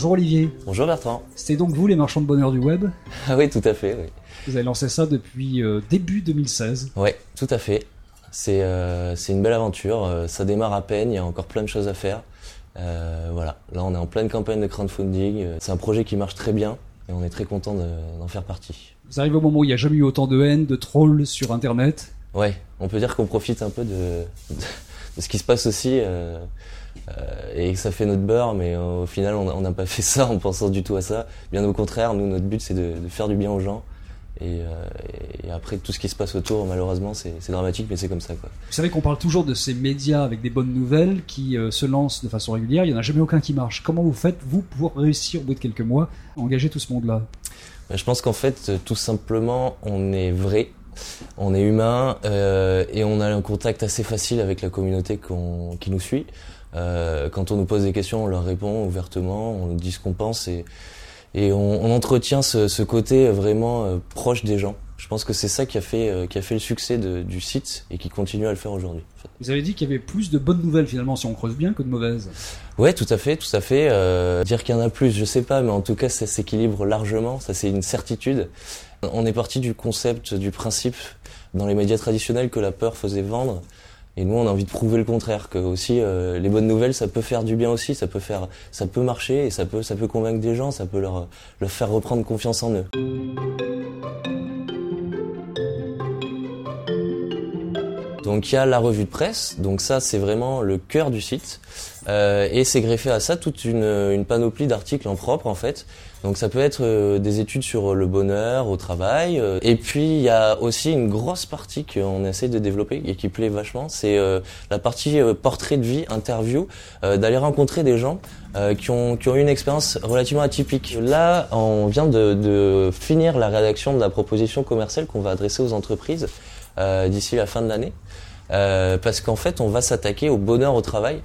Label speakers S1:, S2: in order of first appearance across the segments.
S1: Bonjour Olivier.
S2: Bonjour Bertrand.
S1: C'était donc vous les marchands de bonheur du web
S2: Ah oui, tout à fait. Oui.
S1: Vous avez lancé ça depuis euh, début 2016.
S2: Oui, tout à fait. C'est euh, c'est une belle aventure. Euh, ça démarre à peine, il y a encore plein de choses à faire. Euh, voilà, là on est en pleine campagne de crowdfunding. C'est un projet qui marche très bien et on est très content de- d'en faire partie.
S1: Vous arrivez au moment où il n'y a jamais eu autant de haine, de trolls sur Internet.
S2: Ouais, on peut dire qu'on profite un peu de, de ce qui se passe aussi et que ça fait notre beurre, mais au final on n'a pas fait ça en pensant du tout à ça. Bien au contraire, nous notre but c'est de, de faire du bien aux gens. Et, euh, et après tout ce qui se passe autour, malheureusement, c'est dramatique, mais c'est comme ça quoi.
S1: Vous savez qu'on parle toujours de ces médias avec des bonnes nouvelles qui euh, se lancent de façon régulière. Il n'y en a jamais aucun qui marche. Comment vous faites, vous, pour réussir au bout de quelques mois à engager tout ce monde-là?
S2: Ben, Je pense qu'en fait, euh, tout simplement, on est vrai, on est humain euh, et on a un contact assez facile avec la communauté qui nous suit. Euh, quand on nous pose des questions, on leur répond ouvertement, on nous dit ce qu'on pense et, on, entretient ce, ce côté vraiment euh, proche des gens. Je pense que c'est ça qui a fait euh, qui a fait le succès de- du site et qui continue à le faire aujourd'hui. en fait.
S1: Vous avez dit qu'il y avait plus de bonnes nouvelles finalement si on creuse bien que de mauvaises.
S2: Ouais, tout à fait, tout à fait. Euh, dire qu'il y en a plus, je sais pas, mais en tout cas, ça s'équilibre largement. Ça, c'est une certitude. On est parti du concept, du principe dans les médias traditionnels que la peur faisait vendre. Et nous, on a envie de prouver le contraire, que aussi euh, les bonnes nouvelles, ça peut faire du bien aussi, ça peut faire, ça peut marcher et ça peut, ça peut convaincre des gens, ça peut leur, leur faire reprendre confiance en eux. Donc il y a la revue de presse, donc ça c'est vraiment le cœur du site, Euh, et c'est greffé à ça toute une, une panoplie d'articles en propre en fait. Donc ça peut être euh, des études sur le bonheur au travail, euh, et puis il y a aussi une grosse partie qu'on essaie de développer et qui plaît vachement, c'est euh, la partie euh, portrait de vie, interview, euh, d'aller rencontrer des gens euh, qui ont qui ont eu une expérience relativement atypique. Là, on vient de, de finir la rédaction de la proposition commerciale qu'on va adresser aux entreprises euh, d'ici la fin de l'année. Euh, parce qu'en fait, on va s'attaquer au bonheur au travail.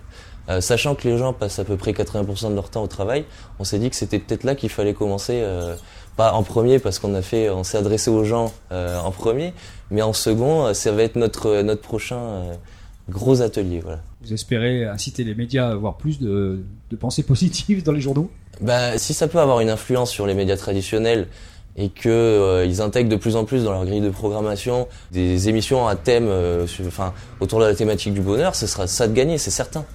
S2: Euh, sachant que les gens passent à peu près 80% de leur temps au travail, on s'est dit que c'était peut-être là qu'il fallait commencer, euh, pas en premier parce qu'on a fait, on s'est adressé aux gens euh, en premier, mais en second, euh, ça va être notre notre prochain euh, gros atelier. Voilà.
S1: Vous espérez inciter les médias à avoir plus de, de pensées positives dans les journaux?
S2: Bah, si ça peut avoir une influence sur les médias traditionnels et que euh, ils intègrent de plus en plus dans leur grille de programmation des émissions à thème, euh, enfin autour de la thématique du bonheur, ce sera ça de gagner, c'est certain.